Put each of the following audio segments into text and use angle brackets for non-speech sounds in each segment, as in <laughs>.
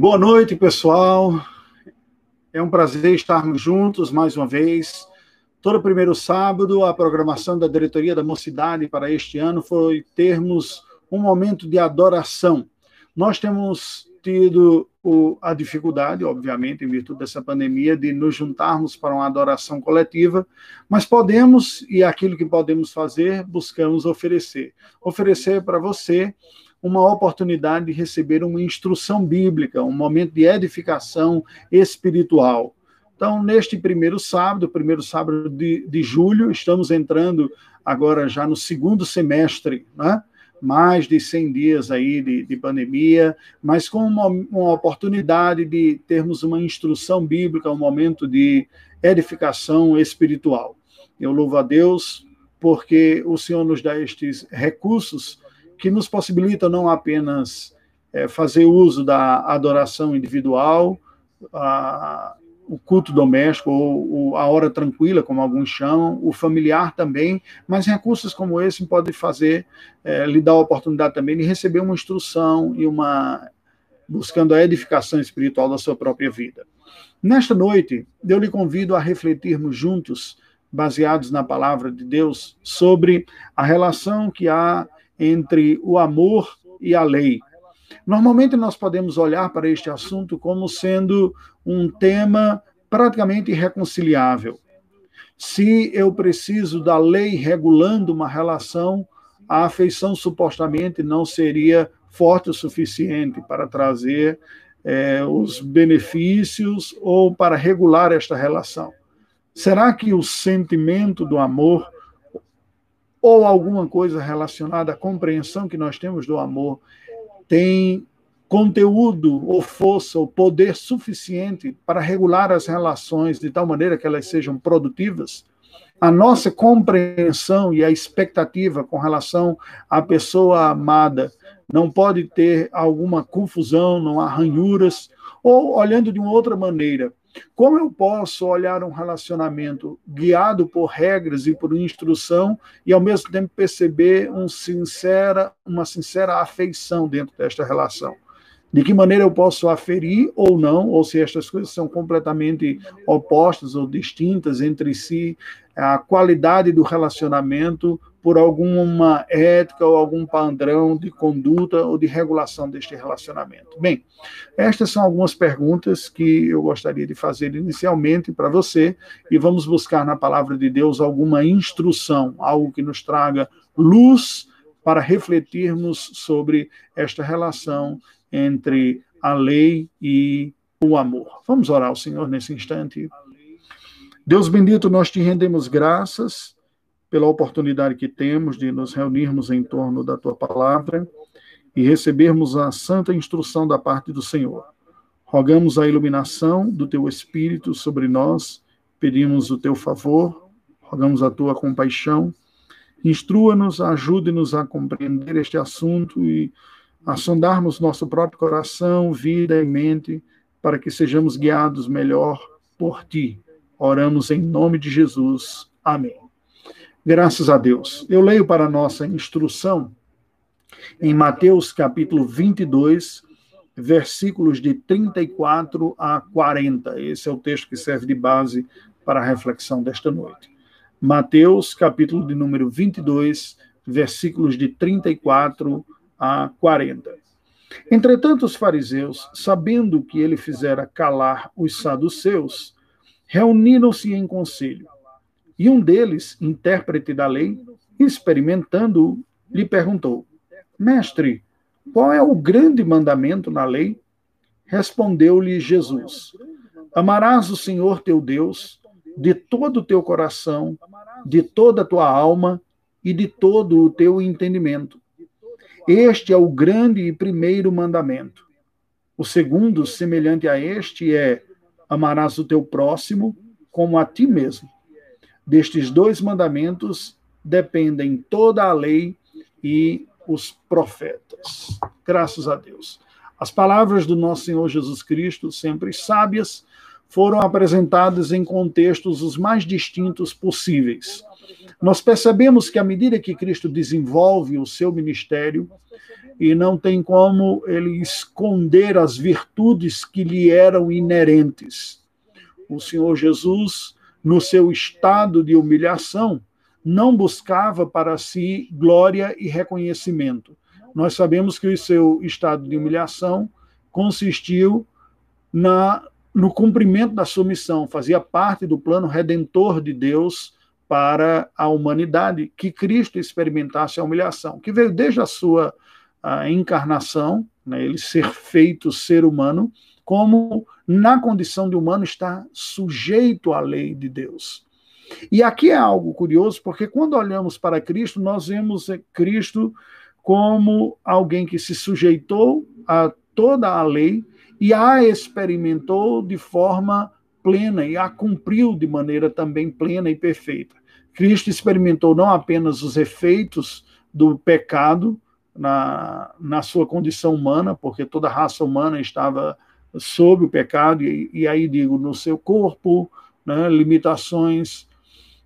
Boa noite, pessoal. É um prazer estarmos juntos mais uma vez. Todo primeiro sábado, a programação da diretoria da Mocidade para este ano foi termos um momento de adoração. Nós temos tido o, a dificuldade, obviamente, em virtude dessa pandemia, de nos juntarmos para uma adoração coletiva, mas podemos, e aquilo que podemos fazer, buscamos oferecer. Oferecer para você uma oportunidade de receber uma instrução bíblica, um momento de edificação espiritual. Então, neste primeiro sábado, primeiro sábado de, de julho, estamos entrando agora já no segundo semestre, né? mais de 100 dias aí de, de pandemia, mas com uma, uma, oportunidade de termos uma instrução bíblica, um momento de edificação espiritual. Eu louvo a Deus porque o Senhor nos dá estes recursos que nos possibilitam não apenas é, fazer uso da adoração individual, a, o culto doméstico, ou, a hora tranquila, como alguns chamam, o familiar também, mas recursos como esse podem fazer, é, lhe dar a oportunidade também de receber uma instrução e uma buscando a edificação espiritual da sua própria vida. Nesta noite, eu lhe convido a refletirmos juntos, baseados na palavra de Deus, sobre a relação que há entre o amor e a lei. Normalmente nós podemos olhar para este assunto como sendo um tema praticamente irreconciliável. Se eu preciso da lei regulando uma relação, a afeição supostamente não seria forte o suficiente para trazer é, os benefícios ou para regular esta relação. Será que o sentimento do amor ou alguma coisa relacionada à compreensão que nós temos do amor tem conteúdo ou força ou poder suficiente para regular as relações de tal maneira que elas sejam produtivas, a nossa compreensão e a expectativa com relação à pessoa amada não pode ter alguma confusão, não há ranhuras, ou olhando de uma outra maneira, como eu posso olhar um relacionamento guiado por regras e por instrução e ao mesmo tempo perceber um sincera, uma sincera afeição dentro desta relação? De que maneira eu posso aferir ou não, ou se estas coisas são completamente opostas ou distintas entre si, a qualidade do relacionamento por alguma ética ou algum padrão de conduta ou de regulação deste relacionamento. Bem, estas são algumas perguntas que eu gostaria de fazer inicialmente para você e vamos buscar na palavra de Deus alguma instrução, algo que nos traga luz para refletirmos sobre esta relação entre a lei e o amor. Vamos orar ao Senhor nesse instante. Deus bendito, nós te rendemos graças pela oportunidade que temos de nos reunirmos em torno da tua palavra e recebermos a santa instrução da parte do Senhor. Rogamos a iluminação do teu Espírito sobre nós, pedimos o teu favor, rogamos a tua compaixão. Instrua-nos, ajude-nos a compreender este assunto e a sondarmos nosso próprio coração, vida e mente, para que sejamos guiados melhor por ti. Oramos em nome de Jesus. Amém. Graças a Deus. Eu leio para nossa instrução em Mateus capítulo 22, versículos de 34 a 40. Esse é o texto que serve de base para a reflexão desta noite. Mateus capítulo de número 22, versículos de 34 a 40. Entretanto, os fariseus, sabendo que ele fizera calar os saduceus, reuniram-se em conselho e um deles, intérprete da lei, experimentando-o, lhe perguntou: Mestre, qual é o grande mandamento na lei? Respondeu-lhe Jesus: Amarás o Senhor teu Deus de todo o teu coração, de toda a tua alma e de todo o teu entendimento. Este é o grande e primeiro mandamento. O segundo, semelhante a este, é: amarás o teu próximo como a ti mesmo. Destes dois mandamentos dependem toda a lei e os profetas. Graças a Deus. As palavras do nosso Senhor Jesus Cristo, sempre sábias, foram apresentadas em contextos os mais distintos possíveis. Nós percebemos que à medida que Cristo desenvolve o seu ministério, e não tem como ele esconder as virtudes que lhe eram inerentes. O Senhor Jesus, no seu estado de humilhação, não buscava para si glória e reconhecimento. Nós sabemos que o seu estado de humilhação consistiu na no cumprimento da sua missão, fazia parte do plano redentor de Deus para a humanidade, que Cristo experimentasse a humilhação, que veio desde a sua a encarnação, né, ele ser feito ser humano, como na condição de humano está sujeito à lei de Deus. E aqui é algo curioso, porque quando olhamos para Cristo, nós vemos Cristo como alguém que se sujeitou a toda a lei e a experimentou de forma plena e a cumpriu de maneira também plena e perfeita. Cristo experimentou não apenas os efeitos do pecado na, na sua condição humana, porque toda a raça humana estava sob o pecado, e, e aí digo, no seu corpo, né, limitações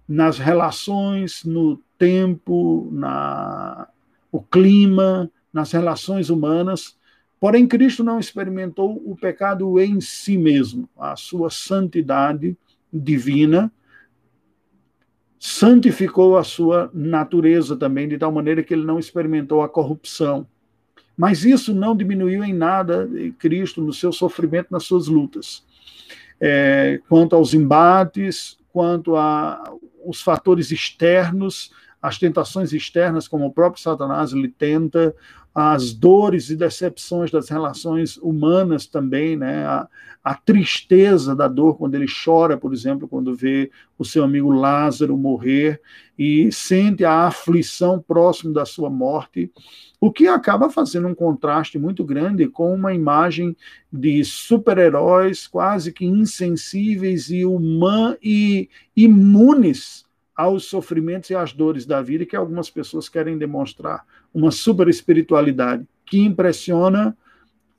nas relações, no tempo, na o clima, nas relações humanas. Porém, Cristo não experimentou o pecado em si mesmo, a sua santidade divina santificou a sua natureza também, de tal maneira que ele não experimentou a corrupção. Mas isso não diminuiu em nada Cristo no seu sofrimento, nas suas lutas. É, quanto aos embates, quanto aos fatores externos, as tentações externas, como o próprio Satanás lhe tenta, as dores e decepções das relações humanas também, né? A, a, tristeza da dor quando ele chora, por exemplo, quando vê o seu amigo Lázaro morrer e sente a aflição próximo da sua morte, o que acaba fazendo um contraste muito grande com uma imagem de super-heróis quase que insensíveis e humanos e imunes aos sofrimentos e às dores da vida que algumas pessoas querem demonstrar uma super espiritualidade que impressiona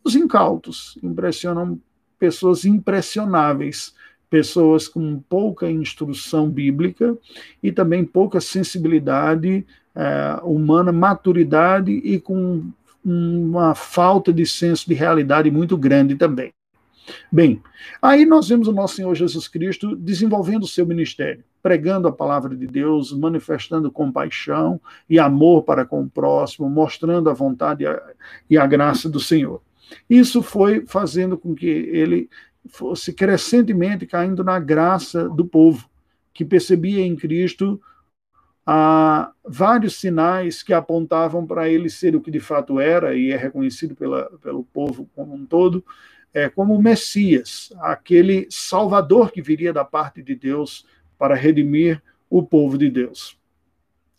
os incautos, impressionam pessoas impressionáveis, pessoas com pouca instrução bíblica e também pouca sensibilidade é, humana, maturidade e com uma falta de senso de realidade muito grande também. Bem, aí nós vemos o nosso Senhor Jesus Cristo desenvolvendo o seu ministério, pregando a palavra de Deus, manifestando compaixão e amor para com o próximo, mostrando a vontade e a, e a graça do Senhor. Isso foi fazendo com que ele fosse crescentemente caindo na graça do povo, que percebia em Cristo há vários sinais que apontavam para ele ser o que de fato era e é reconhecido pela, pelo povo como um todo, é, como o Messias, aquele Salvador que viria da parte de Deus para redimir o povo de Deus.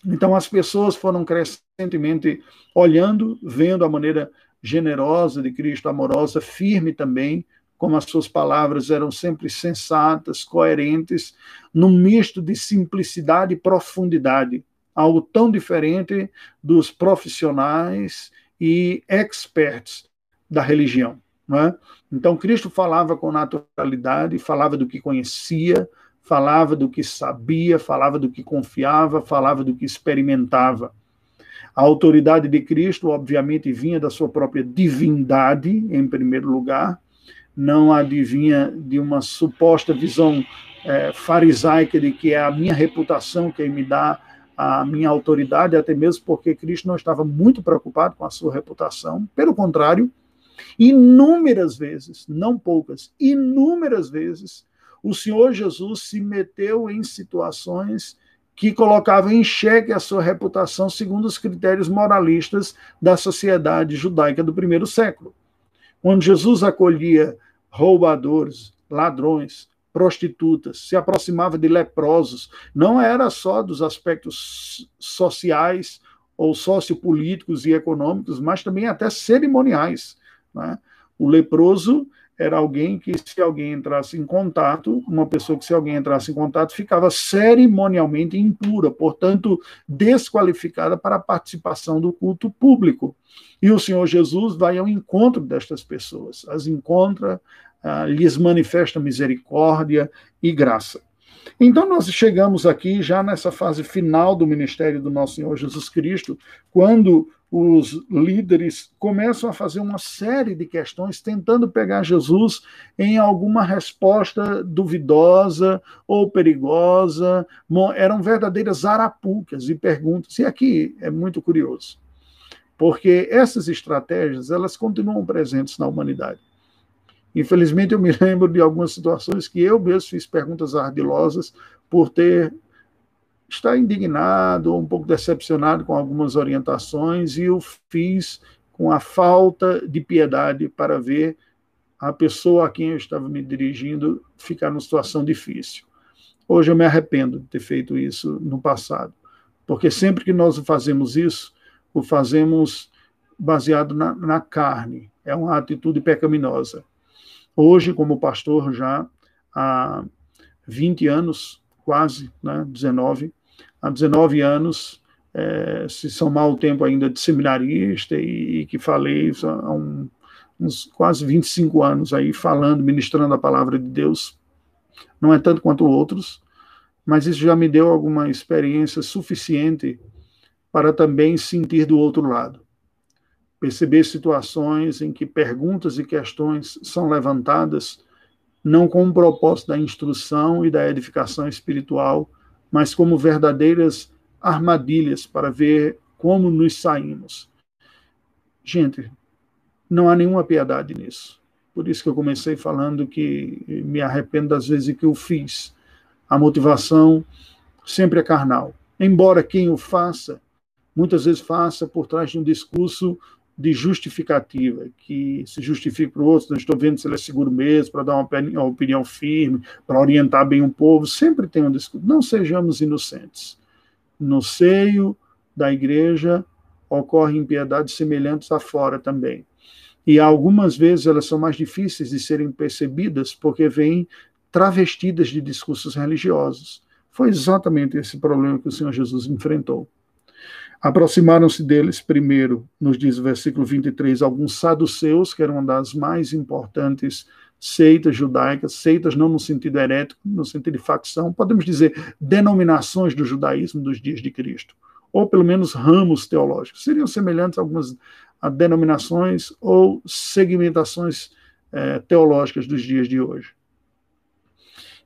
Então as pessoas foram crescentemente olhando, vendo a maneira generosa de Cristo, amorosa, firme também, como as suas palavras eram sempre sensatas, coerentes, num misto de simplicidade e profundidade, algo tão diferente dos profissionais e experts da religião. É? Então, Cristo falava com naturalidade, falava do que conhecia, falava do que sabia, falava do que confiava, falava do que experimentava. A autoridade de Cristo, obviamente, vinha da sua própria divindade, em primeiro lugar, não adivinha de uma suposta visão é, farisaica de que é a minha reputação que me dá a minha autoridade, até mesmo porque Cristo não estava muito preocupado com a sua reputação. Pelo contrário, Inúmeras vezes, não poucas, inúmeras vezes, o Senhor Jesus se meteu em situações que colocavam em xeque a sua reputação segundo os critérios moralistas da sociedade judaica do primeiro século. Quando Jesus acolhia roubadores, ladrões, prostitutas, se aproximava de leprosos, não era só dos aspectos sociais ou sociopolíticos e econômicos, mas também até cerimoniais. Né? O leproso era alguém que, se alguém entrasse em contato, uma pessoa que, se alguém entrasse em contato, ficava cerimonialmente impura, portanto, desqualificada para a participação do culto público. E o Senhor Jesus vai ao encontro destas pessoas, as encontra, ah, lhes manifesta misericórdia e graça. Então, nós chegamos aqui já nessa fase final do ministério do nosso Senhor Jesus Cristo, quando os líderes começam a fazer uma série de questões tentando pegar Jesus em alguma resposta duvidosa ou perigosa. Eram verdadeiras arapucas e perguntas. E aqui é muito curioso, porque essas estratégias elas continuam presentes na humanidade. Infelizmente, eu me <laughs> lembro de algumas situações que eu mesmo fiz perguntas ardilosas por ter estar indignado ou um pouco decepcionado com algumas orientações e eu fiz com a falta de piedade para ver a pessoa a quem eu estava me dirigindo ficar numa situação difícil. Hoje eu me arrependo de ter feito isso no passado, porque sempre que nós fazemos isso, o fazemos baseado na, na carne, é uma atitude pecaminosa. Hoje, como pastor, já há 20 anos, quase, né, 19, há 19 anos, é, se somar o tempo ainda de seminarista e, e que falei há um, uns quase 25 anos aí falando, ministrando a palavra de Deus, não é tanto quanto outros, mas isso já me deu alguma experiência suficiente para também sentir do outro lado. Perceber situações em que perguntas e questões são levantadas não com o propósito da instrução e da edificação espiritual, mas como verdadeiras armadilhas para ver como nos saímos. Gente, não há nenhuma piedade nisso. Por isso que eu comecei falando que me arrependo das vezes que eu fiz. A motivação sempre é carnal. Embora quem o faça, muitas vezes faça por trás de um discurso de justificativa, que se justifique para o outro, não estou vendo se ele é seguro mesmo, para dar uma, opinião firme, para orientar bem o povo, sempre tem um discurso. Não sejamos inocentes. No seio da igreja ocorrem impiedades semelhantes afora também. E algumas vezes elas são mais difíceis de serem percebidas porque vêm travestidas de discursos religiosos. Foi exatamente esse problema que o Senhor Jesus enfrentou. Aproximaram-se deles, primeiro, nos diz o versículo 23, alguns saduceus, que eram uma das mais importantes seitas judaicas, seitas não no sentido herético, no sentido de facção, podemos dizer denominações do judaísmo dos dias de Cristo, ou pelo menos ramos teológicos. Seriam semelhantes a algumas a denominações ou segmentações eh, teológicas dos dias de hoje.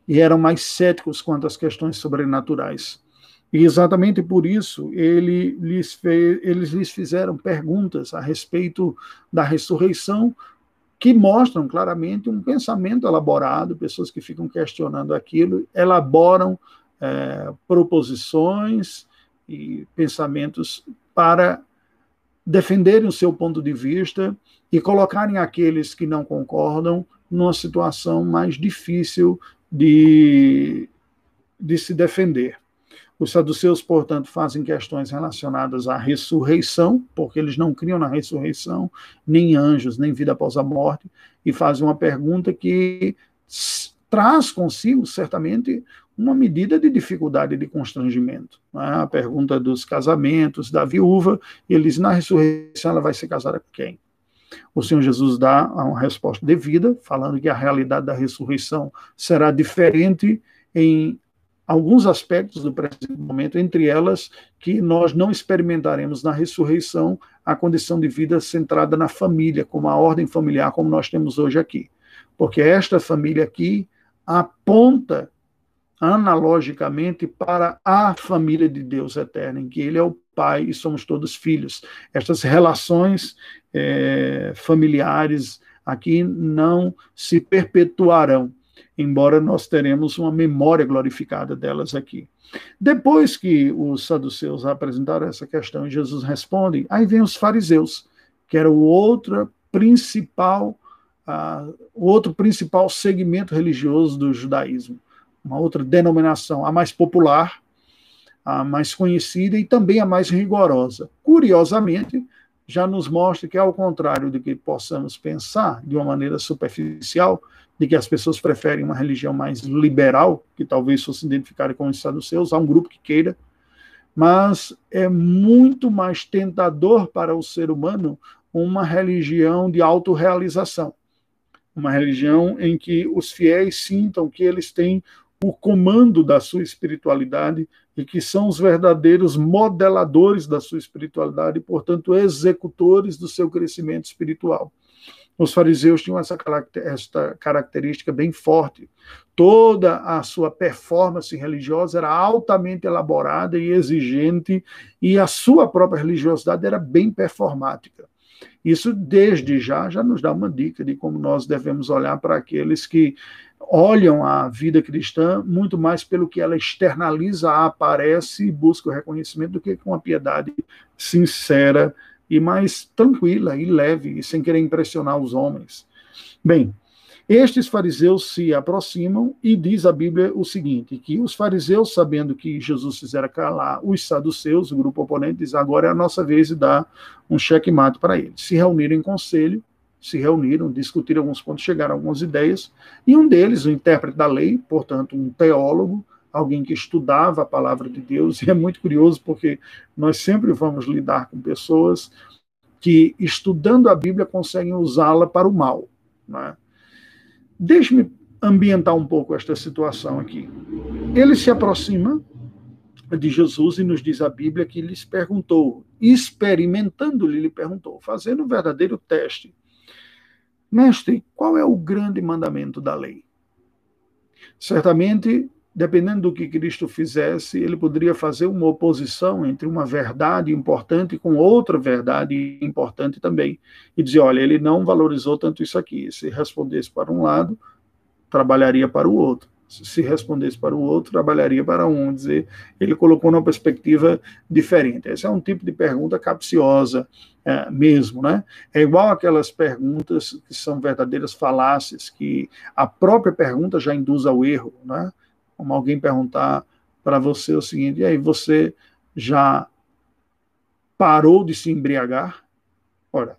E eram mais céticos quanto às questões sobrenaturais. E exatamente por isso ele lhes fez, eles lhes fizeram perguntas a respeito da ressurreição que mostram claramente um pensamento elaborado, pessoas que ficam questionando aquilo, elaboram é, proposições e pensamentos para defenderem o seu ponto de vista e colocarem aqueles que não concordam numa situação mais difícil de, de se defender. Os saduceus, portanto, fazem questões relacionadas à ressurreição, porque eles não criam na ressurreição, nem anjos, nem vida após a morte, e fazem uma pergunta que traz consigo, certamente, uma medida de dificuldade de constrangimento. É? A pergunta dos casamentos, da viúva, eles, na ressurreição, ela vai ser casada com quem? O Senhor Jesus dá uma resposta devida, falando que a realidade da ressurreição será diferente em alguns aspectos do presente momento, entre elas que nós não experimentaremos na ressurreição a condição de vida centrada na família, como a ordem familiar, como nós temos hoje aqui. Porque esta família aqui aponta analogicamente para a família de Deus eterna, em que Ele é o Pai e somos todos filhos. Estas relações é, familiares aqui não se perpetuarão embora nós teremos uma memória glorificada delas aqui. Depois que os saduceus apresentaram essa questão e Jesus responde, aí vem os fariseus, que era o outro principal, uh, outro principal segmento religioso do judaísmo, uma outra denominação, a mais popular, a mais conhecida e também a mais rigorosa. Curiosamente, já nos mostra que, ao contrário do que possamos pensar de uma maneira superficial, de que as pessoas preferem uma religião mais liberal, que talvez fosse identificada com os saduceus, há um grupo que queira, mas é muito mais tentador para o ser humano uma religião de autorrealização, uma religião em que os fiéis sintam que eles têm o comando da sua espiritualidade e que são os verdadeiros modeladores da sua espiritualidade e, portanto, executores do seu crescimento espiritual. Os fariseus tinham essa, característica bem forte. Toda a sua performance religiosa era altamente elaborada e exigente, e a sua própria religiosidade era bem performática. Isso, desde já, já nos dá uma dica de como nós devemos olhar para aqueles que olham a vida cristã muito mais pelo que ela externaliza, aparece e busca o reconhecimento do que com a piedade sincera e mais tranquila e leve, e sem querer impressionar os homens. Bem, estes fariseus se aproximam e diz a Bíblia o seguinte: que os fariseus, sabendo que Jesus fizera calar os saduceus, o grupo oponente, diz agora é a nossa vez de dar um checkmate para eles. Se reuniram em conselho, se reuniram, discutiram alguns pontos, chegaram a algumas ideias, e um deles, o intérprete da lei, portanto, um teólogo, alguém que estudava a palavra de Deus, e é muito curioso porque nós sempre vamos lidar com pessoas que, estudando a Bíblia, conseguem usá-la para o mal. Né? Deixe-me ambientar um pouco esta situação aqui. Ele se aproxima de Jesus e nos diz a Bíblia que lhes perguntou, experimentando-lhe, lhe perguntou, fazendo um verdadeiro teste. Mestre, qual é o grande mandamento da lei? Certamente dependendo do que Cristo fizesse, ele poderia fazer uma oposição entre uma verdade importante com outra verdade importante também. E dizer, olha, ele não valorizou tanto isso aqui. Se respondesse para um lado, trabalharia para o outro. Se respondesse para o outro, trabalharia para um. Dizer, ele colocou numa perspectiva diferente. Esse é um tipo de pergunta capciosa é, mesmo, né? É igual aquelas perguntas que são verdadeiras falácias, que a própria pergunta já induz ao erro, né? como alguém perguntar para você o seguinte: e aí, você já parou de se embriagar? Ora,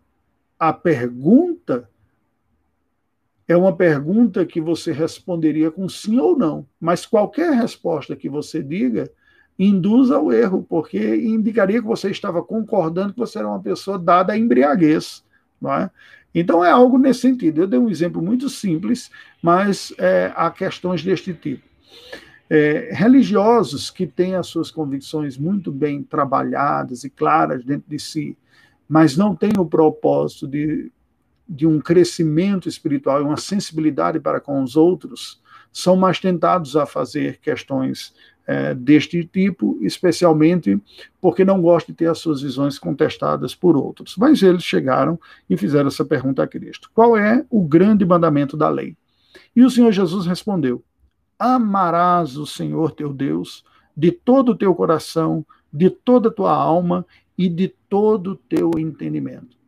a pergunta é uma pergunta que você responderia com sim ou não, mas qualquer resposta que você diga induz ao erro, porque indicaria que você estava concordando que você era uma pessoa dada a embriaguez. Não é? Então é algo nesse sentido. Eu dei um exemplo muito simples, mas é, há questões deste tipo. É, religiosos que têm as suas convicções muito bem trabalhadas e claras dentro de si, mas não têm o propósito de, de um crescimento espiritual e uma sensibilidade para com os outros, são mais tentados a fazer questões é, deste tipo, especialmente porque não gostam de ter as suas visões contestadas por outros. Mas eles chegaram e fizeram essa pergunta a Cristo: qual é o grande mandamento da lei? E o Senhor Jesus respondeu: amarás o Senhor teu Deus de todo o teu coração, de toda a tua alma e de todo o teu entendimento.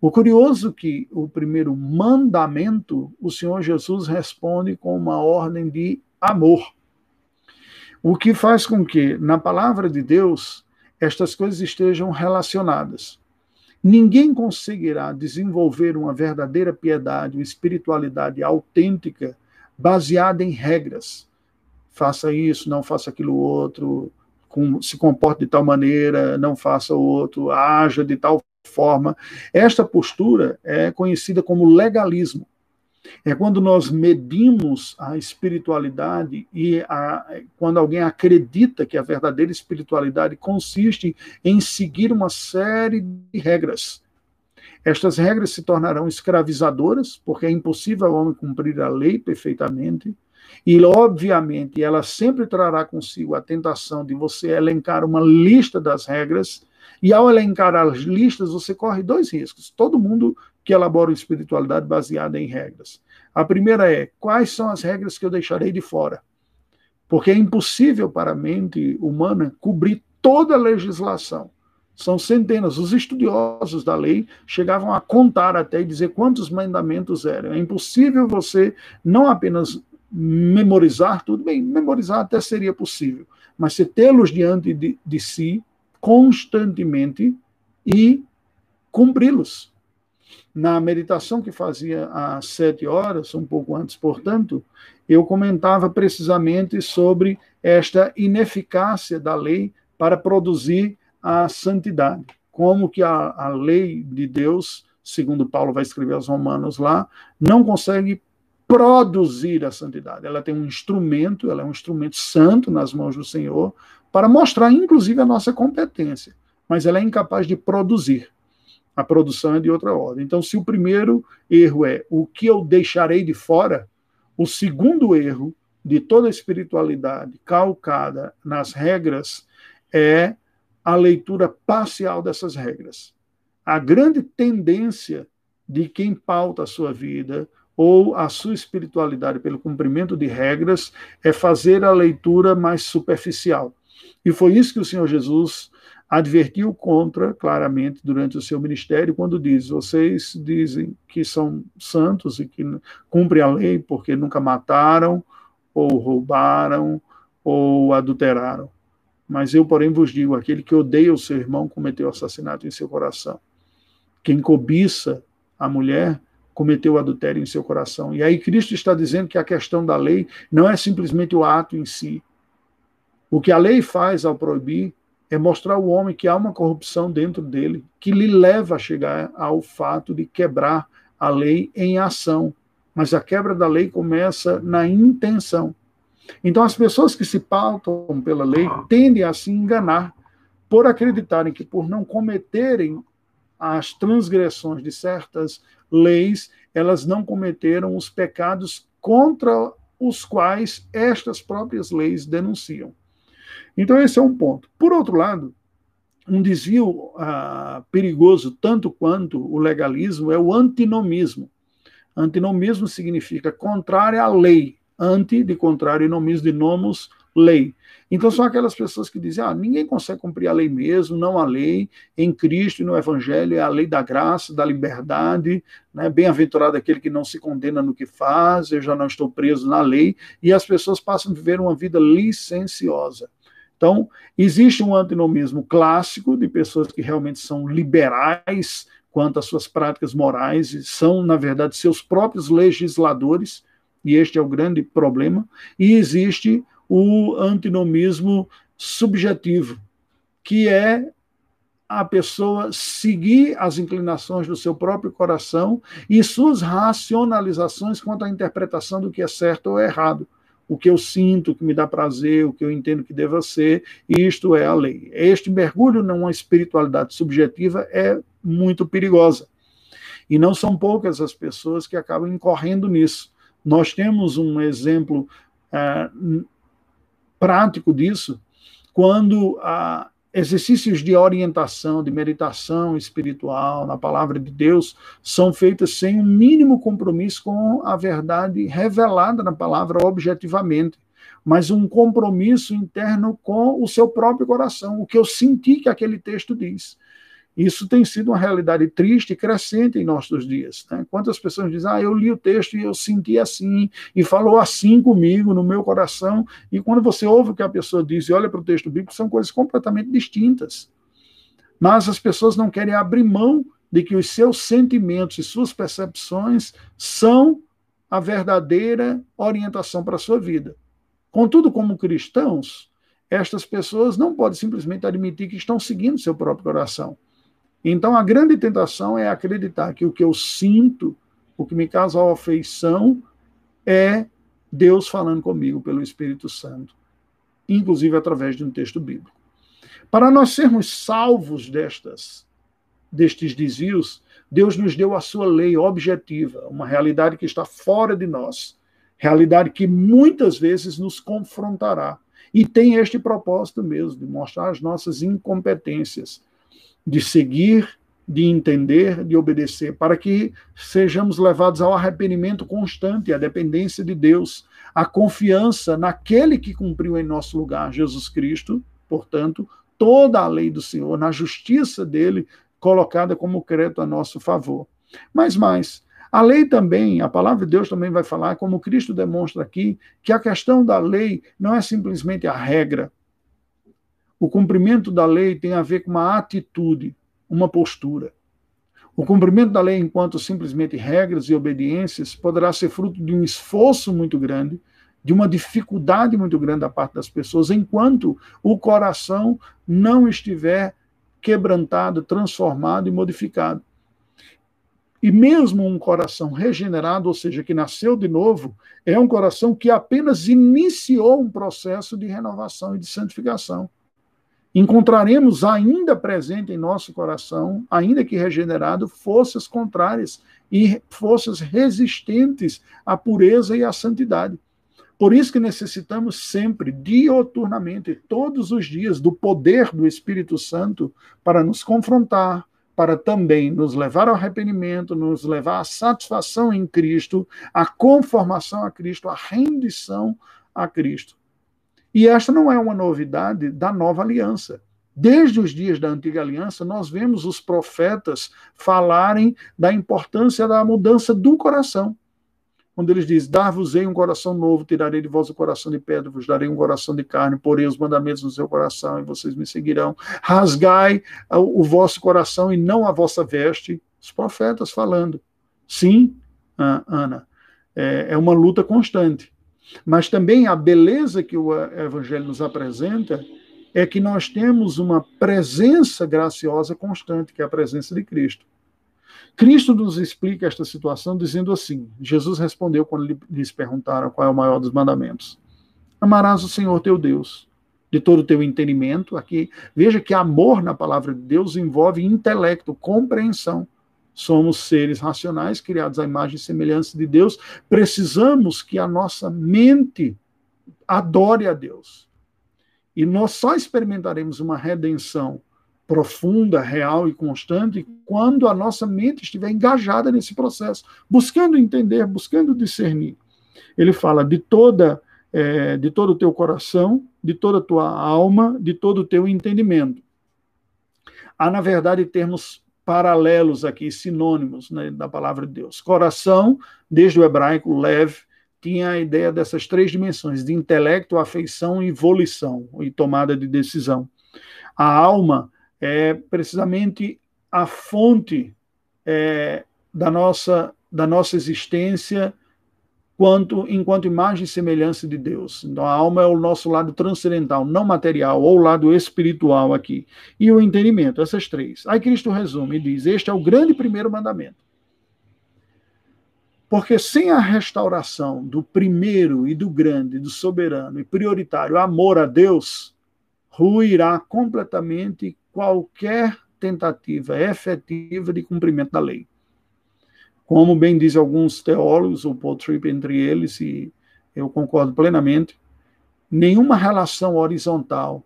O curioso é que o primeiro mandamento, o Senhor Jesus responde com uma ordem de amor. O que faz com que, na palavra de Deus, estas coisas estejam relacionadas. Ninguém conseguirá desenvolver uma verdadeira piedade, uma espiritualidade autêntica baseada em regras. Faça isso, não faça aquilo outro, com, se comporte de tal maneira, não faça o outro, haja de tal forma. Esta postura é conhecida como legalismo. É quando nós medimos a espiritualidade e a, quando alguém acredita que a verdadeira espiritualidade consiste em seguir uma série de regras estas regras se tornarão escravizadoras, porque é impossível ao homem cumprir a lei perfeitamente. E, obviamente, ela sempre trará consigo a tentação de você elencar uma lista das regras. E, ao elencar as listas, você corre dois riscos. Todo mundo que elabora uma espiritualidade baseada em regras. A primeira é: quais são as regras que eu deixarei de fora? Porque é impossível para a mente humana cobrir toda a legislação. São centenas. Os estudiosos da lei chegavam a contar até e dizer quantos mandamentos eram. É impossível você não apenas memorizar tudo, bem, memorizar até seria possível, mas você tê-los diante de, de si constantemente e cumpri-los. Na meditação que fazia às sete horas, um pouco antes, portanto, eu comentava precisamente sobre esta ineficácia da lei para produzir a santidade. Como que a, a lei de Deus, segundo Paulo vai escrever aos Romanos lá, não consegue produzir a santidade. Ela tem um instrumento, ela é um instrumento santo nas mãos do Senhor, para mostrar, inclusive, a nossa competência. Mas ela é incapaz de produzir. A produção é de outra ordem. Então, se o primeiro erro é o que eu deixarei de fora, o segundo erro de toda a espiritualidade calcada nas regras é a leitura parcial dessas regras. A grande tendência de quem pauta a sua vida ou a sua espiritualidade pelo cumprimento de regras é fazer a leitura mais superficial. E foi isso que o Senhor Jesus advertiu contra claramente durante o seu ministério, quando diz: Vocês dizem que são santos e que cumprem a lei porque nunca mataram, ou roubaram, ou adulteraram. Mas eu, porém, vos digo: aquele que odeia o seu irmão cometeu assassinato em seu coração. Quem cobiça a mulher cometeu adultério em seu coração. E aí Cristo está dizendo que a questão da lei não é simplesmente o ato em si. O que a lei faz ao proibir é mostrar ao homem que há uma corrupção dentro dele, que lhe leva a chegar ao fato de quebrar a lei em ação. Mas a quebra da lei começa na intenção. Então, as pessoas que se pautam pela lei tendem a se enganar por acreditarem que, por não cometerem as transgressões de certas leis, elas não cometeram os pecados contra os quais estas próprias leis denunciam. Então, esse é um ponto. Por outro lado, um desvio ah, perigoso, tanto quanto o legalismo, é o antinomismo. Antinomismo significa contrário à lei. Anti, de contrário, e nomismo de nomos, lei. Então são aquelas pessoas que dizem: ah, ninguém consegue cumprir a lei mesmo, não a lei, em Cristo e no Evangelho é a lei da graça, da liberdade, né? bem-aventurado aquele que não se condena no que faz, eu já não estou preso na lei, e as pessoas passam a viver uma vida licenciosa. Então, existe um antinomismo clássico de pessoas que realmente são liberais quanto às suas práticas morais e são, na verdade, seus próprios legisladores, e este é o grande problema, e existe o antinomismo subjetivo, que é a pessoa seguir as inclinações do seu próprio coração e suas racionalizações quanto à interpretação do que é certo ou errado. O que eu sinto, o que me dá prazer, o que eu entendo que deva ser, isto é a lei. Este mergulho numa espiritualidade subjetiva é muito perigosa. E não são poucas as pessoas que acabam incorrendo nisso. Nós temos um exemplo uh, prático disso quando ah, exercícios de orientação, de meditação espiritual na palavra de Deus são feitos sem um mínimo compromisso com a verdade revelada na palavra objetivamente, mas um compromisso interno com o seu próprio coração, o que eu senti que aquele texto diz. Isso tem sido uma realidade triste e crescente em nossos dias. Né? Quantas pessoas dizem, ah, eu li o texto e eu senti assim, e falou assim comigo, no meu coração, e quando você ouve o que a pessoa diz e olha para o texto bíblico, são coisas completamente distintas. Mas as pessoas não querem abrir mão de que os seus sentimentos e suas percepções são a verdadeira orientação para a sua vida. Contudo, como cristãos, estas pessoas não podem simplesmente admitir que estão seguindo seu próprio coração então, a grande tentação é acreditar que o que eu sinto, o que me causa afeição, é Deus falando comigo pelo Espírito Santo, inclusive através de um texto bíblico. Para nós sermos salvos destas, destes desvios, Deus nos deu a sua lei objetiva, uma realidade que está fora de nós, realidade que muitas vezes nos confrontará. E tem este propósito mesmo, de mostrar as nossas incompetências, de seguir, de entender, de obedecer, para que sejamos levados ao arrependimento constante, à dependência de Deus, à confiança naquele que cumpriu em nosso lugar, Jesus Cristo, portanto, toda a lei do Senhor, na justiça dele, colocada como crédito a nosso favor. Mas mais, a lei também, a palavra de Deus também vai falar, como Cristo demonstra aqui, que a questão da lei não é simplesmente a regra, o cumprimento da lei tem a ver com uma atitude, uma postura. O cumprimento da lei, enquanto simplesmente regras e obediências, poderá ser fruto de um esforço muito grande, de uma dificuldade muito grande da parte das pessoas, enquanto o coração não estiver quebrantado, transformado e modificado. E mesmo um coração regenerado, ou seja, que nasceu de novo, é um coração que apenas iniciou um processo de renovação e de santificação. Encontraremos ainda presente em nosso coração, ainda que regenerado, forças contrárias e forças resistentes à pureza e à santidade. Por isso que necessitamos sempre, dioturnamente, todos os dias, do poder do Espírito Santo para nos confrontar, para também nos levar ao arrependimento, nos levar à satisfação em Cristo, à conformação a Cristo, à rendição a Cristo. E esta não é uma novidade da nova aliança. Desde os dias da antiga aliança, nós vemos os profetas falarem da importância da mudança do coração. Quando eles dizem: Dar-vos-ei um coração novo, tirarei de vós o coração de pedra, vos darei um coração de carne, porei os mandamentos no seu coração e vocês me seguirão. Rasgai o vosso coração e não a vossa veste. Os profetas falando. Sim, Ana, é, é uma luta constante. Mas também a beleza que o Evangelho nos apresenta é que nós temos uma presença graciosa constante, que é a presença de Cristo. Cristo nos explica esta situação dizendo assim: Jesus respondeu quando lhes perguntaram qual é o maior dos mandamentos: Amarás o Senhor teu Deus de todo o teu entendimento. Aqui, veja que amor na palavra de Deus envolve intelecto, compreensão. Somos seres racionais, criados à imagem e semelhança de Deus. Precisamos que a nossa mente adore a Deus. E nós só experimentaremos uma redenção profunda, real e constante quando a nossa mente estiver engajada nesse processo, buscando entender, buscando discernir. Ele fala de toda é, de todo o teu coração, de toda a tua alma, de todo o teu entendimento. Há, na verdade, termos paralelos aqui, sinônimos né, da palavra de Deus. Coração, desde o hebraico, leve, tinha a ideia dessas três dimensões, de intelecto, afeição e volição, e tomada de decisão. A alma é precisamente a fonte é, da, nossa, da nossa existência quanto, enquanto imagem e semelhança de Deus. Então, a alma é o nosso lado transcendental, não material, ou o lado espiritual aqui. E o entendimento, essas três. Aí Cristo resume e diz: Este é o grande primeiro mandamento. Porque sem a restauração do primeiro e do grande, do soberano e prioritário amor a Deus, ruirá completamente qualquer tentativa efetiva de cumprimento da lei. Como bem dizem alguns teólogos, o Paul Tripp entre eles, e eu concordo plenamente, nenhuma relação horizontal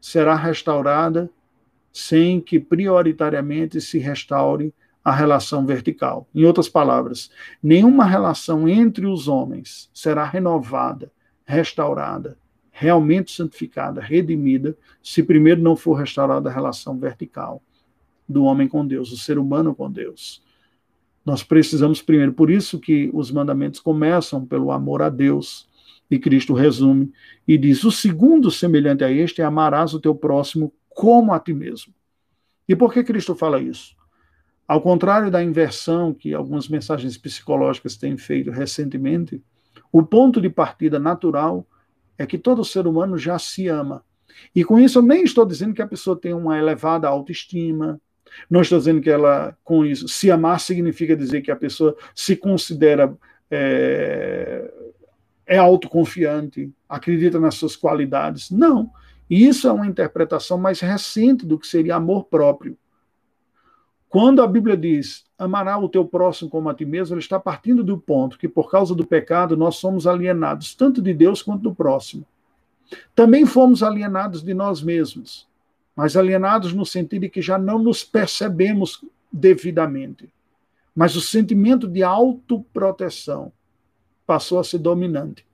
será restaurada sem que prioritariamente se restaure a relação vertical. Em outras palavras, nenhuma relação entre os homens será renovada, restaurada, realmente santificada, redimida, se primeiro não for restaurada a relação vertical do homem com Deus, do ser humano com Deus. Nós precisamos primeiro, por isso que os mandamentos começam pelo amor a Deus, e Cristo resume e diz: o segundo semelhante a este é amarás o teu próximo como a ti mesmo. E por que Cristo fala isso? Ao contrário da inversão que algumas mensagens psicológicas têm feito recentemente, o ponto de partida natural é que todo ser humano já se ama. E com isso eu nem estou dizendo que a pessoa tem uma elevada autoestima, não estou dizendo que ela, com isso, se amar significa dizer que a pessoa se considera é, é autoconfiante, acredita nas suas qualidades. Não. Isso é uma interpretação mais recente do que seria amor próprio. Quando a Bíblia diz amará o teu próximo como a ti mesmo, ele está partindo do ponto que, por causa do pecado, nós somos alienados tanto de Deus quanto do próximo. Também fomos alienados de nós mesmos, mas alienados no sentido de que já não nos percebemos devidamente. Mas o sentimento de autoproteção passou a ser dominante.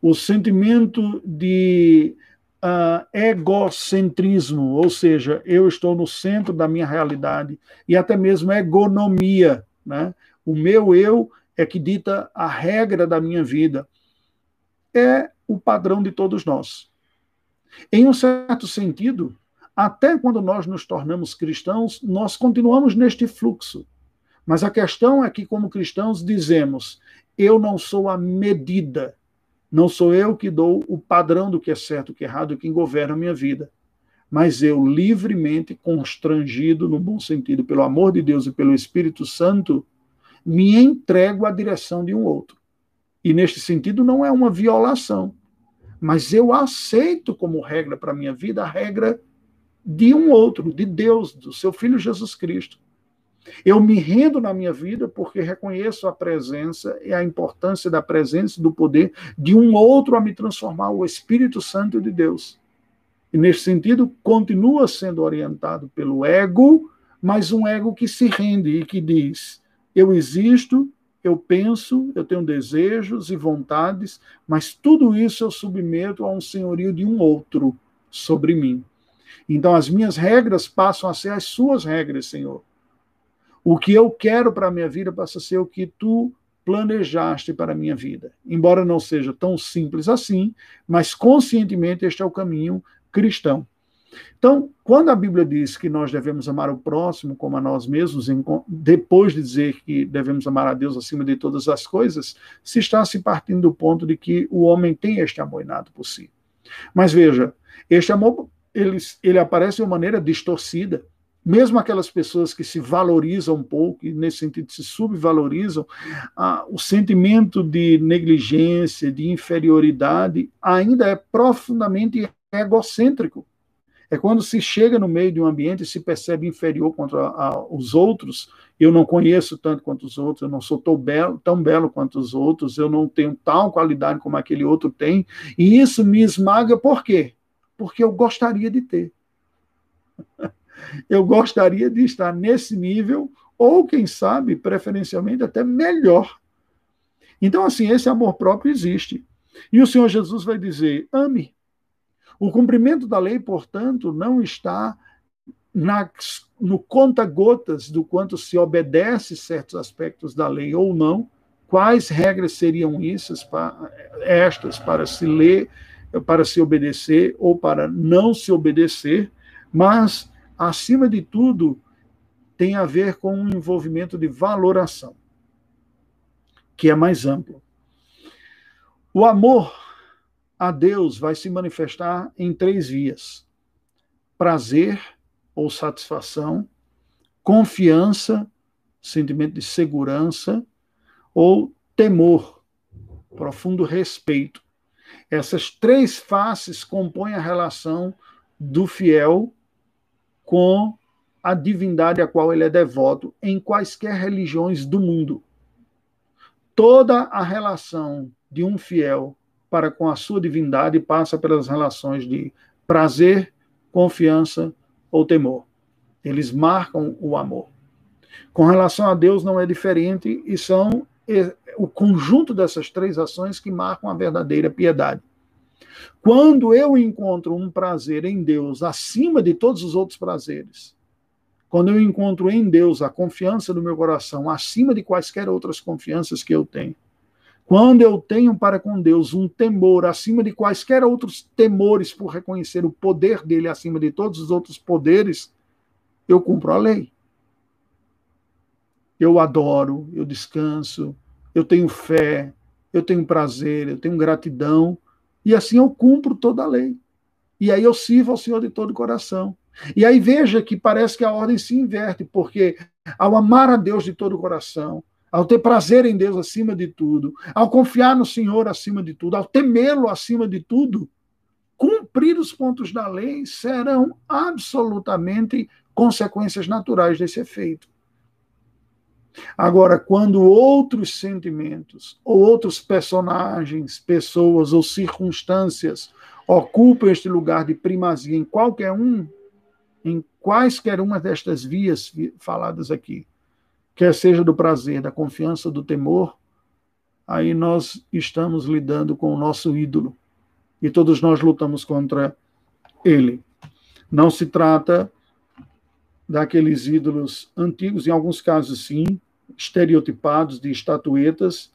O sentimento de uh, egocentrismo, ou seja, eu estou no centro da minha realidade, e até mesmo egonomia. Né? O meu eu é que dita a regra da minha vida. É o padrão de todos nós. Em um certo sentido, até quando nós nos tornamos cristãos, nós continuamos neste fluxo. Mas a questão é que, como cristãos, dizemos: eu não sou a medida não sou eu que dou o padrão do que é certo, o que é errado, quem governa a minha vida. Mas eu, livremente constrangido, no bom sentido, pelo amor de Deus e pelo Espírito Santo, me entrego à direção de um outro. E neste sentido não é uma violação, mas eu aceito como regra para a minha vida a regra de um outro, de Deus, do seu filho Jesus Cristo. Eu me rendo na minha vida porque reconheço a presença e a importância da presença e do poder de um outro a me transformar, o Espírito Santo de Deus. E nesse sentido, continua sendo orientado pelo ego, mas um ego que se rende e que diz: eu existo, eu penso, eu tenho desejos e vontades, mas tudo isso eu submeto a um senhorio de um outro sobre mim. Então as minhas regras passam a ser as suas regras, Senhor. O que eu quero para a minha vida passa a ser o que tu planejaste para a minha vida. Embora não seja tão simples assim, mas conscientemente este é o caminho cristão. Então, quando a Bíblia diz que nós devemos amar o próximo como a nós mesmos, depois de dizer que devemos amar a Deus acima de todas as coisas, se está se partindo do ponto de que o homem tem este amor inato por si. Mas veja, este amor ele, ele aparece de uma maneira distorcida. Mesmo aquelas pessoas que se valorizam um pouco, e nesse sentido se subvalorizam, ah, o sentimento de negligência, de inferioridade, ainda é profundamente egocêntrico. É quando se chega no meio de um ambiente e se percebe inferior contra a, os outros. Eu não conheço tanto quanto os outros, eu não sou tão belo, tão belo quanto os outros, eu não tenho tal qualidade como aquele outro tem. E isso me esmaga por quê? Porque eu gostaria de ter. eu gostaria de estar nesse nível, ou quem sabe, preferencialmente, até melhor. Então, assim, esse amor próprio existe. E o Senhor Jesus vai dizer: ame. O cumprimento da lei, portanto, não está na, no conta-gotas do quanto se obedece certos aspectos da lei ou não, quais regras seriam essas, estas para se ler, para se obedecer ou para não se obedecer, mas, acima de tudo, tem a ver com um envolvimento de valoração, que é mais amplo. O amor a Deus vai se manifestar em três vias: prazer ou satisfação, confiança, sentimento de segurança, ou temor, profundo respeito. Essas três faces compõem a relação do fiel com a divindade a qual ele é devoto em quaisquer religiões do mundo. Toda a relação de um fiel para com a sua divindade passa pelas relações de prazer, confiança ou temor. Eles marcam o amor. Com relação a Deus não é diferente e são o conjunto dessas três ações que marcam a verdadeira piedade. Quando eu encontro um prazer em Deus acima de todos os outros prazeres, quando eu encontro em Deus a confiança do meu coração acima de quaisquer outras confianças que eu tenho, quando eu tenho para com Deus um temor acima de quaisquer outros temores por reconhecer o poder dele acima de todos os outros poderes, eu cumpro a lei. Eu adoro, eu descanso, eu tenho fé, eu tenho prazer, eu tenho gratidão, e assim eu cumpro toda a lei. E aí eu sirvo ao Senhor de todo o coração. E aí veja que parece que a ordem se inverte, porque ao amar a Deus de todo o coração, ao ter prazer em Deus acima de tudo, ao confiar no Senhor acima de tudo, ao temê-lo acima de tudo, cumprir os pontos da lei serão absolutamente consequências naturais desse efeito. Agora, quando outros sentimentos, ou outros personagens, pessoas ou circunstâncias ocupam este lugar de primazia em qualquer um, em quaisquer uma destas vias faladas aqui, quer seja do prazer, da confiança, do temor, aí nós estamos lidando com o nosso ídolo. E todos nós lutamos contra ele. Não se trata daqueles ídolos antigos, em alguns casos sim, estereotipados de estatuetas,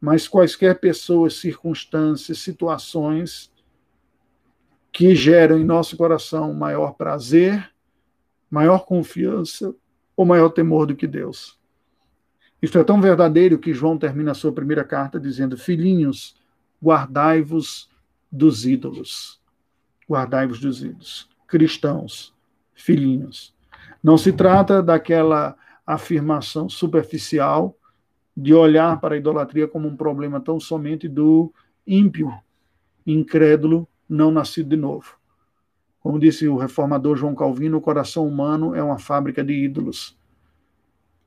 mas quaisquer pessoas, circunstâncias, situações que geram em nosso coração maior prazer, maior confiança, ou maior temor do que Deus. Isto é tão verdadeiro que João termina a sua primeira carta dizendo: Filhinhos, guardai-vos dos ídolos. Guardai-vos dos ídolos. Cristãos, filhinhos. Não se trata daquela afirmação superficial de olhar para a idolatria como um problema tão somente do ímpio, incrédulo, não nascido de novo. Como disse o reformador João Calvino, o coração humano é uma fábrica de ídolos.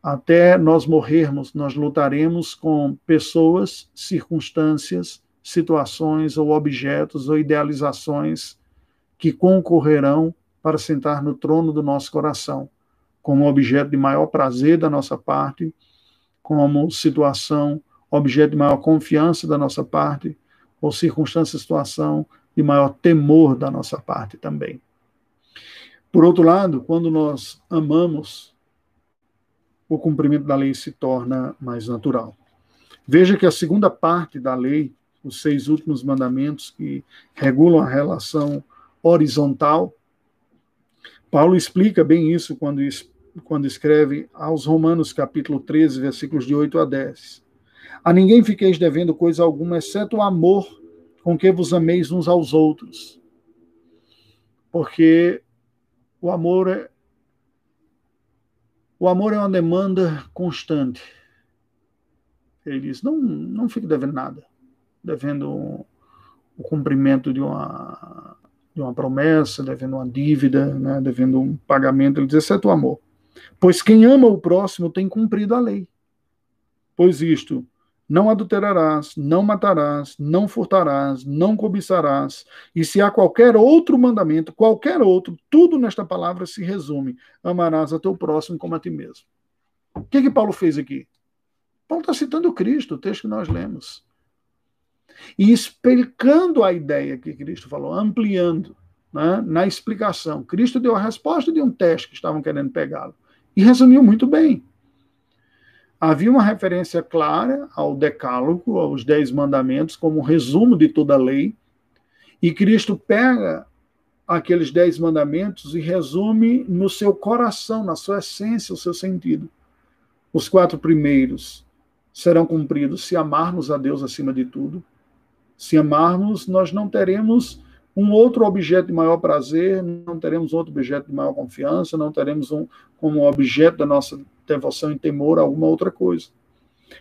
Até nós morrermos, nós lutaremos com pessoas, circunstâncias, situações ou objetos ou idealizações que concorrerão para sentar no trono do nosso coração, como objeto de maior prazer da nossa parte, como situação, objeto de maior confiança da nossa parte, ou circunstância, situação de maior temor da nossa parte também. Por outro lado, quando nós amamos, o cumprimento da lei se torna mais natural. Veja que a segunda parte da lei, os seis últimos mandamentos que regulam a relação horizontal, Paulo explica bem isso quando, quando escreve aos Romanos, capítulo 13, versículos de 8 a 10. A ninguém fiqueis devendo coisa alguma, exceto o amor com que vos ameis uns aos outros. Porque o amor é o amor é uma demanda constante. Ele diz: não, não fique devendo nada, devendo o cumprimento de uma, de uma promessa, devendo uma dívida, né, devendo um pagamento. Ele diz: exceto o amor. Pois quem ama o próximo tem cumprido a lei. Pois isto, não adulterarás, não matarás, não furtarás, não cobiçarás. E se há qualquer outro mandamento, qualquer outro, tudo nesta palavra se resume: amarás a teu próximo como a ti mesmo. O que, que Paulo fez aqui? Paulo está citando Cristo, o texto que nós lemos. E explicando a ideia que Cristo falou, ampliando né, na explicação. Cristo deu a resposta de um teste que estavam querendo pegá-lo. E resumiu muito bem havia uma referência clara ao Decálogo, aos Dez Mandamentos, como um resumo de toda a lei, e Cristo pega aqueles Dez Mandamentos e resume no seu coração, na sua essência, o seu sentido. Os quatro primeiros serão cumpridos se amarmos a Deus acima de tudo. Se amarmos, nós não teremos um outro objeto de maior prazer, não teremos outro objeto de maior confiança, não teremos um como objeto da nossa devoção e temor alguma outra coisa.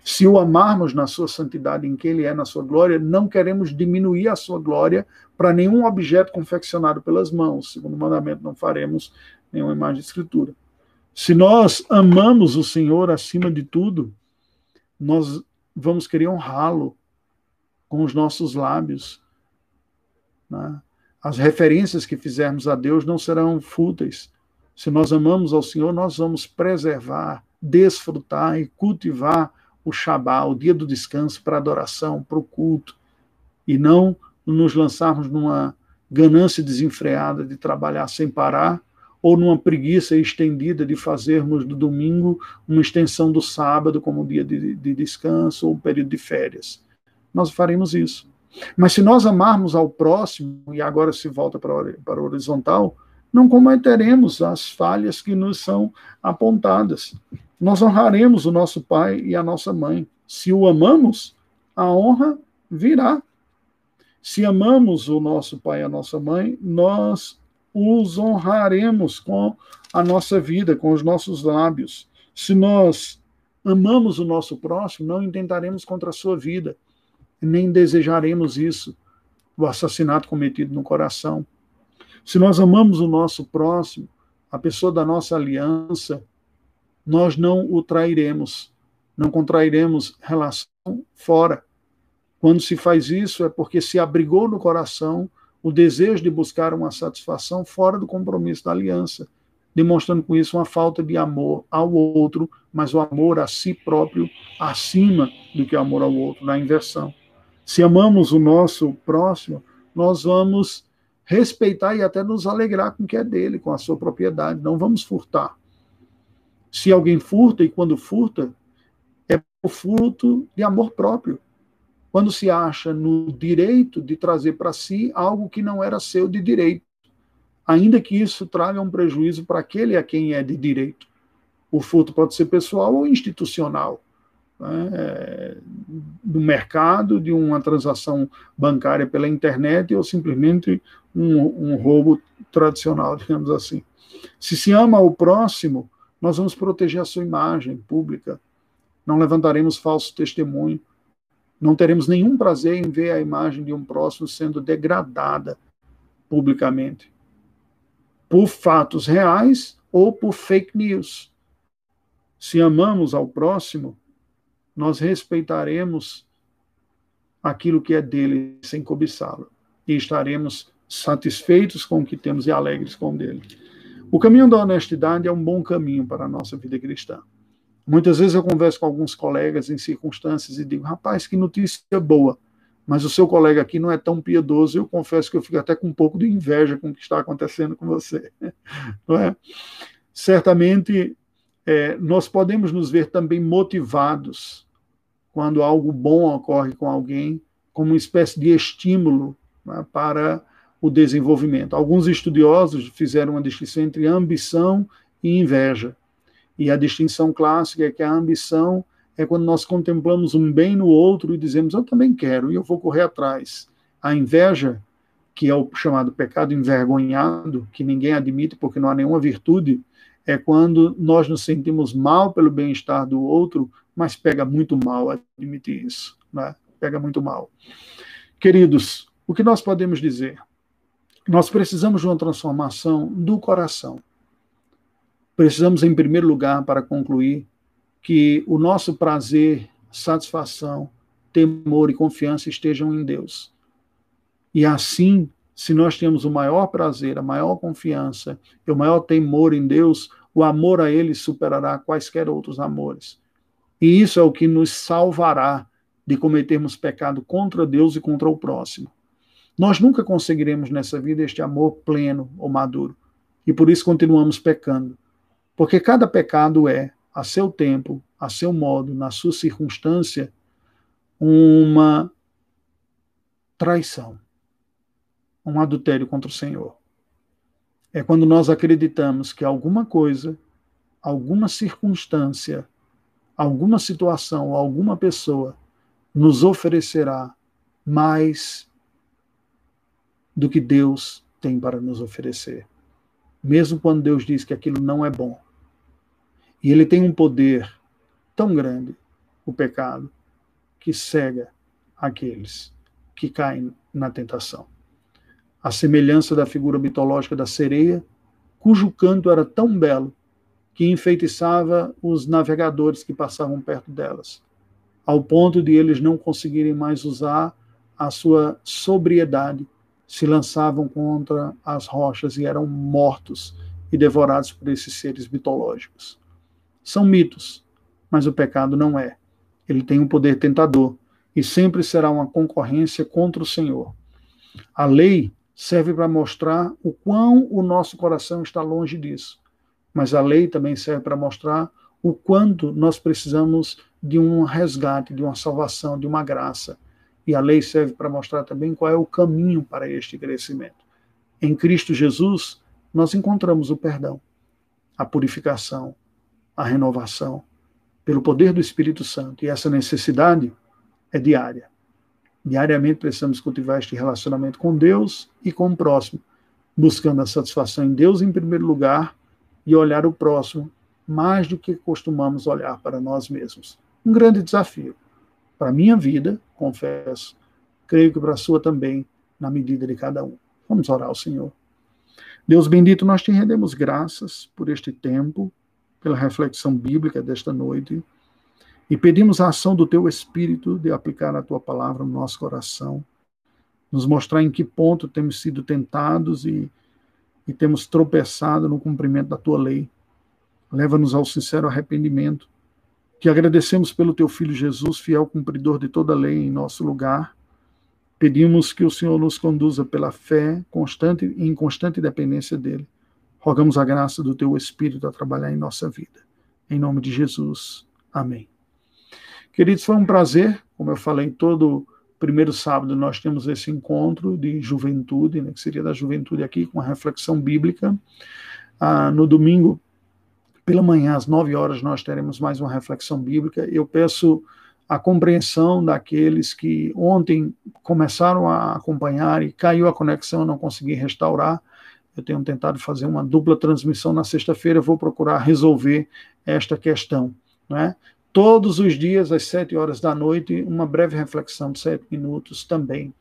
Se o amarmos na sua santidade, em que ele é na sua glória, não queremos diminuir a sua glória para nenhum objeto confeccionado pelas mãos. Segundo o mandamento, não faremos nenhuma imagem de escritura. Se nós amamos o Senhor acima de tudo, nós vamos querer honrá-lo com os nossos lábios, né? As referências que fizermos a Deus não serão fúteis. Se nós amamos ao Senhor, nós vamos preservar, desfrutar e cultivar o Shabá, o dia do descanso, para adoração, para o culto, e não nos lançarmos numa ganância desenfreada de trabalhar sem parar, ou numa preguiça estendida de fazermos do domingo uma extensão do sábado como dia de, de descanso ou um período de férias. Nós faremos isso. Mas se nós amarmos ao próximo, e agora se volta para, para o horizontal, não cometeremos as falhas que nos são apontadas. Nós honraremos o nosso pai e a nossa mãe. Se o amamos, a honra virá. Se amamos o nosso pai e a nossa mãe, nós os honraremos com a nossa vida, com os nossos lábios. Se nós amamos o nosso próximo, não intentaremos contra a sua vida nem desejaremos isso, o assassinato cometido no coração. Se nós amamos o nosso próximo, a pessoa da nossa aliança, nós não o trairemos, não contrairemos relação fora. Quando se faz isso, é porque se abrigou no coração o desejo de buscar uma satisfação fora do compromisso da aliança, demonstrando com isso uma falta de amor ao outro, mas o amor a si próprio acima do que o amor ao outro, na inversão. Se amamos o nosso próximo, nós vamos respeitar e até nos alegrar com o que é dele, com a sua propriedade. Não vamos furtar. Se alguém furta, e quando furta, é o fruto de amor próprio. Quando se acha no direito de trazer para si algo que não era seu de direito, ainda que isso traga um prejuízo para aquele a quem é de direito. O furto pode ser pessoal ou institucional né, é, do mercado, de uma transação bancária pela internet ou simplesmente um, um roubo tradicional, digamos assim. Se se ama o próximo, nós vamos proteger a sua imagem pública. não levantaremos falso testemunho, não teremos nenhum prazer em ver a imagem de um próximo sendo degradada publicamente por fatos reais ou por fake news. Se amamos ao próximo, nós respeitaremos aquilo que é dele sem cobiçá-lo e estaremos satisfeitos com o que temos e alegres com o dele. O caminho da honestidade é um bom caminho para a nossa vida cristã. Muitas vezes eu converso com alguns colegas em circunstâncias e digo, rapaz, que notícia boa, mas o seu colega aqui não é tão piedoso, eu confesso que eu fico até com um pouco de inveja com o que está acontecendo com você. <laughs> Não é? Certamente, é, nós podemos nos ver também motivados quando algo bom ocorre com alguém, como uma espécie de estímulo né, para o desenvolvimento. Alguns estudiosos fizeram uma distinção entre ambição e inveja. E a distinção clássica é que a ambição é quando nós contemplamos um bem no outro e dizemos, eu também quero e eu vou correr atrás. A inveja, que é o chamado pecado envergonhado, que ninguém admite porque não há nenhuma virtude, é quando nós nos sentimos mal pelo bem-estar do outro, mas pega muito mal admitir isso, né? pega muito mal. Queridos, o que nós podemos dizer? Nós precisamos de uma transformação do coração. Precisamos, em primeiro lugar, para concluir, que o nosso prazer, satisfação, temor e confiança estejam em Deus. E assim, se nós temos o maior prazer, a maior confiança e o maior temor em Deus, o amor a Ele superará quaisquer outros amores. E isso é o que nos salvará de cometermos pecado contra Deus e contra o próximo. Nós nunca conseguiremos nessa vida este amor pleno ou maduro. E por isso continuamos pecando. Porque cada pecado é, a seu tempo, a seu modo, na sua circunstância, uma traição, um adultério contra o Senhor. É quando nós acreditamos que alguma coisa, alguma circunstância, alguma situação, alguma pessoa nos oferecerá mais do que Deus tem para nos oferecer. Mesmo quando Deus diz que aquilo não é bom. E ele tem um poder tão grande, o pecado, que cega aqueles que caem na tentação. A semelhança da figura mitológica da sereia, cujo canto era tão belo que enfeitiçava os navegadores que passavam perto delas, ao ponto de eles não conseguirem mais usar a sua sobriedade se lançavam contra as rochas e eram mortos e devorados por esses seres mitológicos. São mitos, mas o pecado não é. Ele tem um poder tentador e sempre será uma concorrência contra o Senhor. A lei serve para mostrar o quão o nosso coração está longe disso, mas a lei também serve para mostrar o quanto nós precisamos de um resgate, de uma salvação, de uma graça e a lei serve para mostrar também qual é o caminho para este crescimento. Em Cristo Jesus, nós encontramos o perdão, a purificação, a renovação, pelo poder do Espírito Santo. E essa necessidade é diária. Diariamente precisamos cultivar este relacionamento com Deus e com o próximo, buscando a satisfação em Deus em primeiro lugar e olhar o próximo mais do que costumamos olhar para nós mesmos. Um grande desafio para a minha vida, confesso, creio que para a sua também, na medida de cada um. Vamos orar ao Senhor. Deus bendito, nós te rendemos graças por este tempo, pela reflexão bíblica desta noite, e pedimos a ação do teu Espírito de aplicar a tua palavra no nosso coração, nos mostrar em que ponto temos sido tentados e, e temos tropeçado no cumprimento da tua lei. Leva-nos ao sincero arrependimento que agradecemos pelo teu filho Jesus, fiel cumpridor de toda a lei em nosso lugar. Pedimos que o Senhor nos conduza pela fé constante e em constante dependência dele. Rogamos a graça do teu Espírito a trabalhar em nossa vida. Em nome de Jesus. Amém. Queridos, foi um prazer, como eu falei, todo primeiro sábado nós temos esse encontro de juventude, né, que seria da juventude aqui, com a reflexão bíblica. Ah, no domingo, pela manhã, às nove horas, nós teremos mais uma reflexão bíblica. Eu peço a compreensão daqueles que ontem começaram a acompanhar e caiu a conexão, não consegui restaurar. Eu tenho tentado fazer uma dupla transmissão na sexta-feira, vou procurar resolver esta questão. Né? Todos os dias, às sete horas da noite, uma breve reflexão de sete minutos também.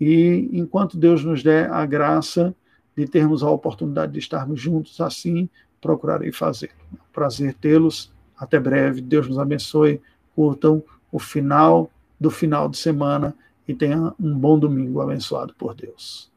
E enquanto Deus nos der a graça de termos a oportunidade de estarmos juntos assim, procurarei fazer. Prazer tê-los. Até breve. Deus nos abençoe. Curtam o final do final de semana e tenha um bom domingo abençoado por Deus.